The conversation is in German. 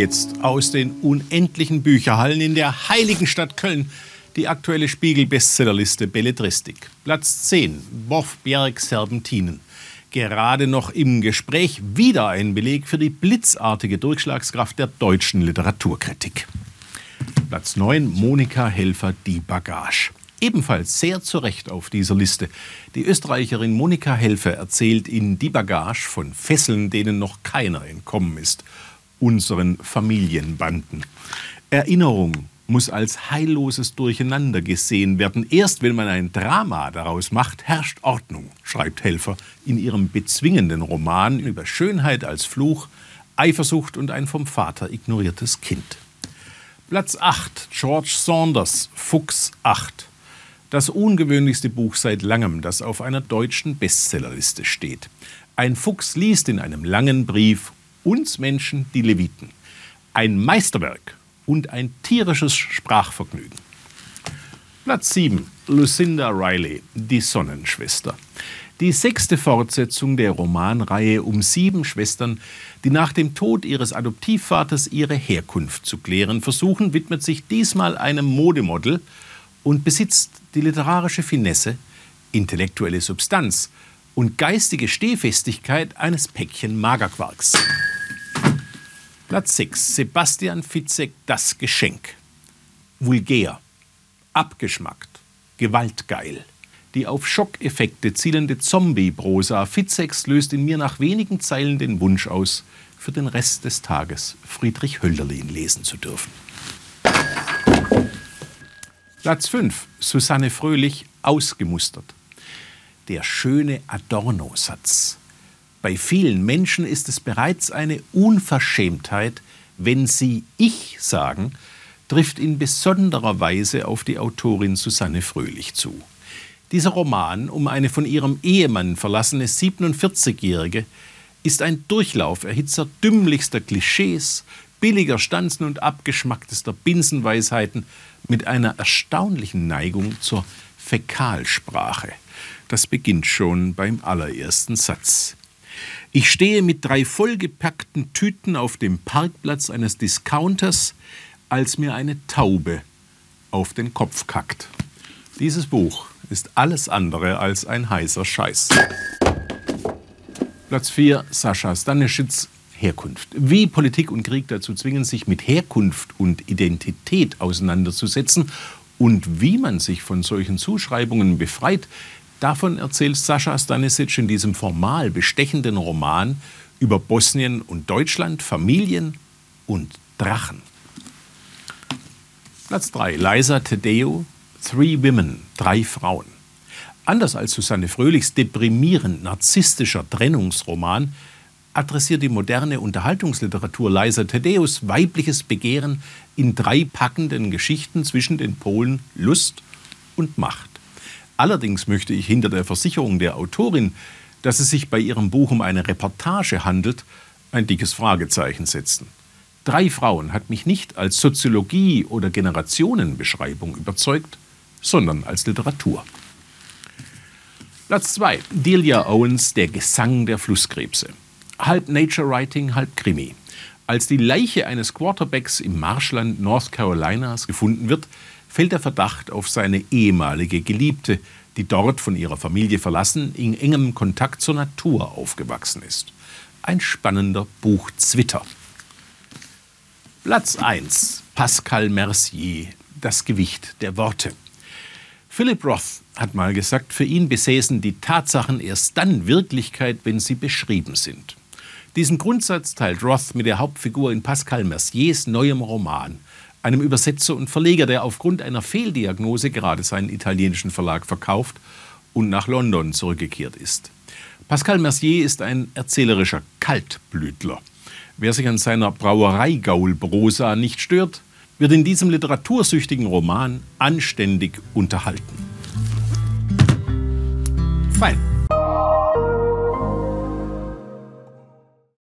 Jetzt aus den unendlichen Bücherhallen in der heiligen Stadt Köln die aktuelle Spiegel-Bestsellerliste Belletristik. Platz 10, Bofbjerg Serpentinen. Gerade noch im Gespräch wieder ein Beleg für die blitzartige Durchschlagskraft der deutschen Literaturkritik. Platz 9, Monika Helfer, Die Bagage. Ebenfalls sehr zu Recht auf dieser Liste. Die Österreicherin Monika Helfer erzählt in Die Bagage von Fesseln, denen noch keiner entkommen ist unseren Familienbanden. Erinnerung muss als heilloses Durcheinander gesehen werden. Erst wenn man ein Drama daraus macht, herrscht Ordnung, schreibt Helfer in ihrem bezwingenden Roman über Schönheit als Fluch, Eifersucht und ein vom Vater ignoriertes Kind. Platz 8, George Saunders, Fuchs 8. Das ungewöhnlichste Buch seit langem, das auf einer deutschen Bestsellerliste steht. Ein Fuchs liest in einem langen Brief uns Menschen die Leviten. Ein Meisterwerk und ein tierisches Sprachvergnügen. Platz 7. Lucinda Riley, die Sonnenschwester. Die sechste Fortsetzung der Romanreihe um sieben Schwestern, die nach dem Tod ihres Adoptivvaters ihre Herkunft zu klären versuchen, widmet sich diesmal einem Modemodel und besitzt die literarische Finesse, intellektuelle Substanz und geistige Stehfestigkeit eines Päckchen Magerquarks. Platz 6. Sebastian Fitzek, Das Geschenk. Vulgär, abgeschmackt, gewaltgeil. Die auf Schockeffekte zielende Zombie-Prosa Fitzeks löst in mir nach wenigen Zeilen den Wunsch aus, für den Rest des Tages Friedrich Hölderlin lesen zu dürfen. Platz 5. Susanne Fröhlich, ausgemustert. Der schöne Adorno-Satz. Bei vielen Menschen ist es bereits eine Unverschämtheit, wenn sie Ich sagen, trifft in besonderer Weise auf die Autorin Susanne Fröhlich zu. Dieser Roman um eine von ihrem Ehemann verlassene 47-Jährige ist ein Durchlauf erhitzer dümmlichster Klischees, billiger Stanzen und abgeschmacktester Binsenweisheiten mit einer erstaunlichen Neigung zur Fäkalsprache. Das beginnt schon beim allerersten Satz. Ich stehe mit drei vollgepackten Tüten auf dem Parkplatz eines Discounters, als mir eine Taube auf den Kopf kackt. Dieses Buch ist alles andere als ein heißer Scheiß. Platz 4, Sascha Stanischitz, Herkunft. Wie Politik und Krieg dazu zwingen, sich mit Herkunft und Identität auseinanderzusetzen und wie man sich von solchen Zuschreibungen befreit, Davon erzählt Sascha Stanisic in diesem formal bestechenden Roman über Bosnien und Deutschland, Familien und Drachen. Platz 3. Liza Tedeo, Three Women, drei Frauen. Anders als Susanne Fröhlichs deprimierend narzisstischer Trennungsroman adressiert die moderne Unterhaltungsliteratur Liza Tedeus weibliches Begehren in drei packenden Geschichten zwischen den Polen Lust und Macht. Allerdings möchte ich hinter der Versicherung der Autorin, dass es sich bei ihrem Buch um eine Reportage handelt, ein dickes Fragezeichen setzen. Drei Frauen hat mich nicht als Soziologie oder Generationenbeschreibung überzeugt, sondern als Literatur. Platz 2. Delia Owens, Der Gesang der Flusskrebse. Halb Nature Writing, halb Krimi. Als die Leiche eines Quarterbacks im Marschland North Carolinas gefunden wird, fällt der Verdacht auf seine ehemalige Geliebte, die dort von ihrer Familie verlassen in engem Kontakt zur Natur aufgewachsen ist. Ein spannender Buchzwitter. Platz 1. Pascal Mercier. Das Gewicht der Worte. Philip Roth hat mal gesagt, für ihn besäßen die Tatsachen erst dann Wirklichkeit, wenn sie beschrieben sind. Diesen Grundsatz teilt Roth mit der Hauptfigur in Pascal Merciers neuem Roman einem Übersetzer und Verleger, der aufgrund einer Fehldiagnose gerade seinen italienischen Verlag verkauft und nach London zurückgekehrt ist. Pascal Mercier ist ein erzählerischer Kaltblütler. Wer sich an seiner Brauereigaul-Prosa nicht stört, wird in diesem literatursüchtigen Roman anständig unterhalten. Fein.